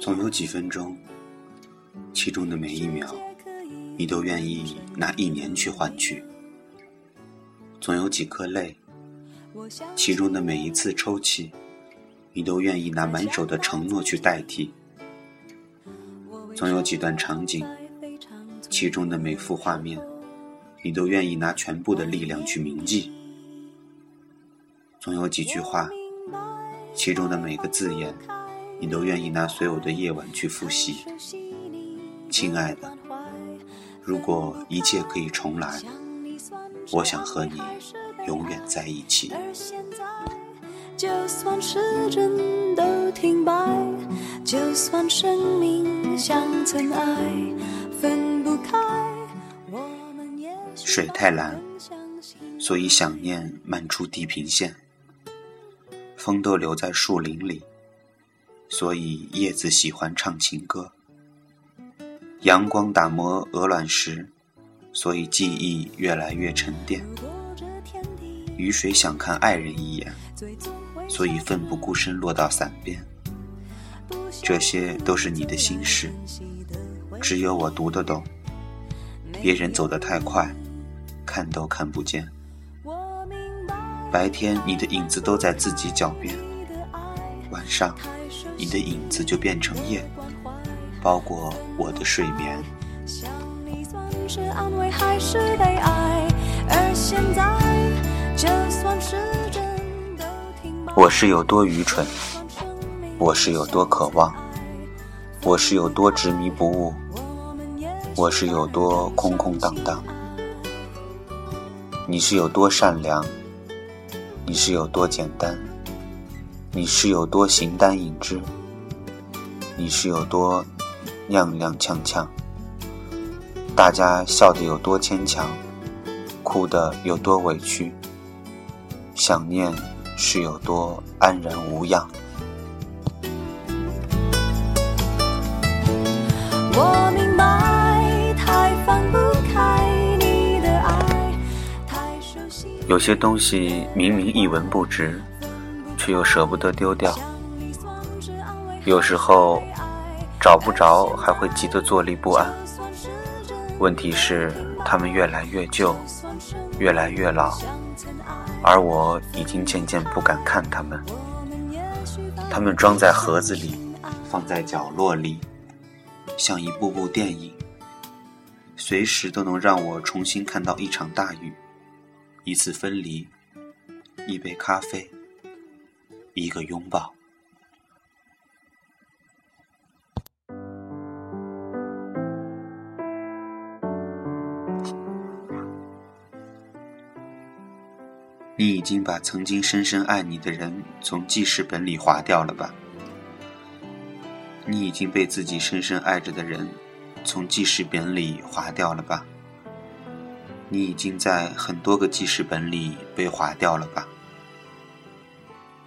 总有几分钟，其中的每一秒，你都愿意拿一年去换取；总有几颗泪，其中的每一次抽泣，你都愿意拿满手的承诺去代替；总有几段场景，其中的每幅画面，你都愿意拿全部的力量去铭记；总有几句话，其中的每个字眼。你都愿意拿所有的夜晚去复习，亲爱的，如果一切可以重来，我想和你永远在一起。就算时针都停摆，就算生命像尘埃，分不开。水太蓝，所以想念漫出地平线。风都留在树林里。所以叶子喜欢唱情歌，阳光打磨鹅卵石，所以记忆越来越沉淀。雨水想看爱人一眼，所以奋不顾身落到伞边。这些都是你的心事，只有我读得懂。别人走得太快，看都看不见。白天你的影子都在自己脚边，晚上。你的影子就变成夜，包裹我的睡眠。我是有多愚蠢，我是有多渴望，我是有多执迷不悟，我是有多空空荡荡。你是有多善良，你是有多简单。你是有多形单影只？你是有多踉踉跄跄？大家笑得有多牵强，哭得有多委屈？想念是有多安然无恙？我明有些东西明明一文不值。却又舍不得丢掉，有时候找不着还会急得坐立不安。问题是他们越来越旧，越来越老，而我已经渐渐不敢看他们。他们装在盒子里，放在角落里，像一部部电影，随时都能让我重新看到一场大雨，一次分离，一杯咖啡。一个拥抱。你已经把曾经深深爱你的人从记事本里划掉了吧？你已经被自己深深爱着的人从记事本里划掉了吧？你已经在很多个记事本里被划掉了吧？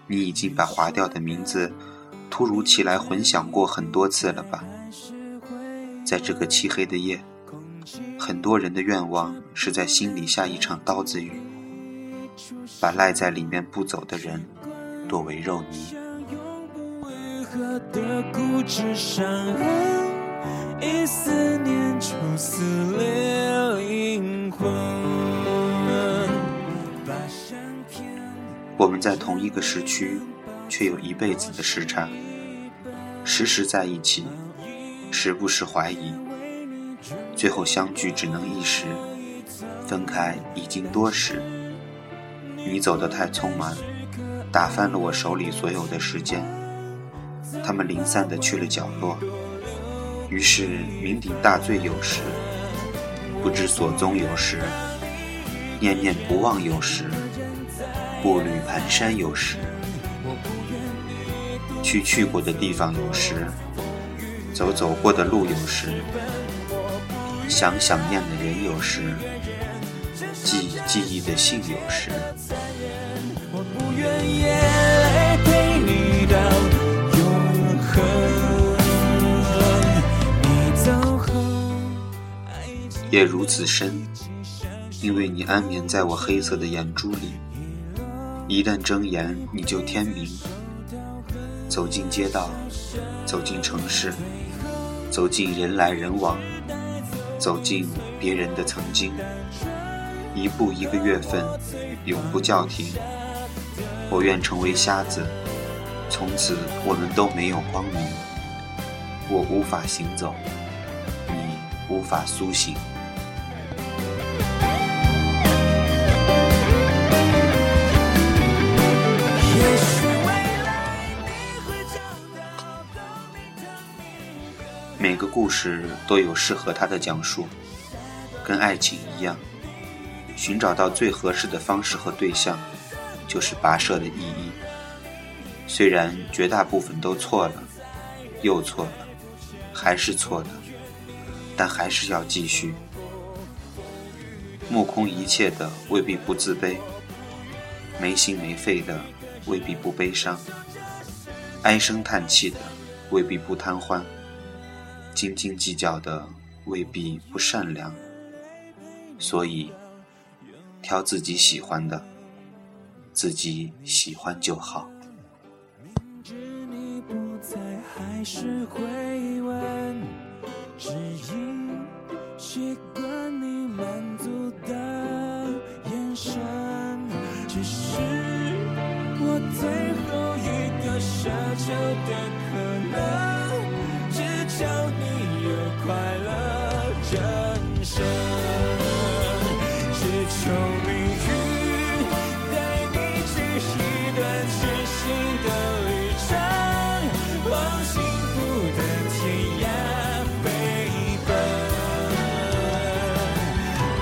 你已经把划掉的名字突如其来混响过很多次了吧？在这个漆黑的夜，很多人的愿望是在心里下一场刀子雨，把赖在里面不走的人剁为肉泥。我们在同一个时区，却有一辈子的时差。时时在一起，时不时怀疑，最后相聚只能一时，分开已经多时。你走得太匆忙，打翻了我手里所有的时间。他们零散的去了角落，于是酩酊大醉有时，不知所踪有时，念念不忘有时。步履蹒跚有时，去去过的地方有时，走走过的路有时，想想念的人有时，记记忆的信有时。夜如此深，因为你安眠在我黑色的眼珠里。一旦睁眼，你就天明；走进街道，走进城市，走进人来人往，走进别人的曾经，一步一个月份，永不叫停。我愿成为瞎子，从此我们都没有光明。我无法行走，你无法苏醒。故事都有适合它的讲述，跟爱情一样，寻找到最合适的方式和对象，就是跋涉的意义。虽然绝大部分都错了，又错了，还是错的，但还是要继续。目空一切的未必不自卑，没心没肺的未必不悲伤，唉声叹气的未必不贪欢。斤斤计较的未必不善良，所以挑自己喜欢的，自己喜欢就好。还是会问，只因习惯你满足的眼神。只是我最后一个奢求的可能。叫你有快乐人生，只求命运带你去一段全新的旅程，往幸福的天涯飞奔。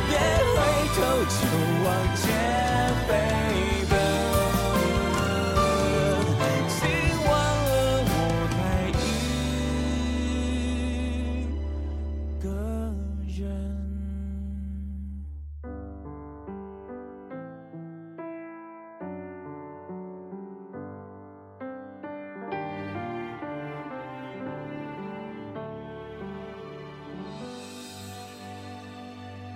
别回头，就往前。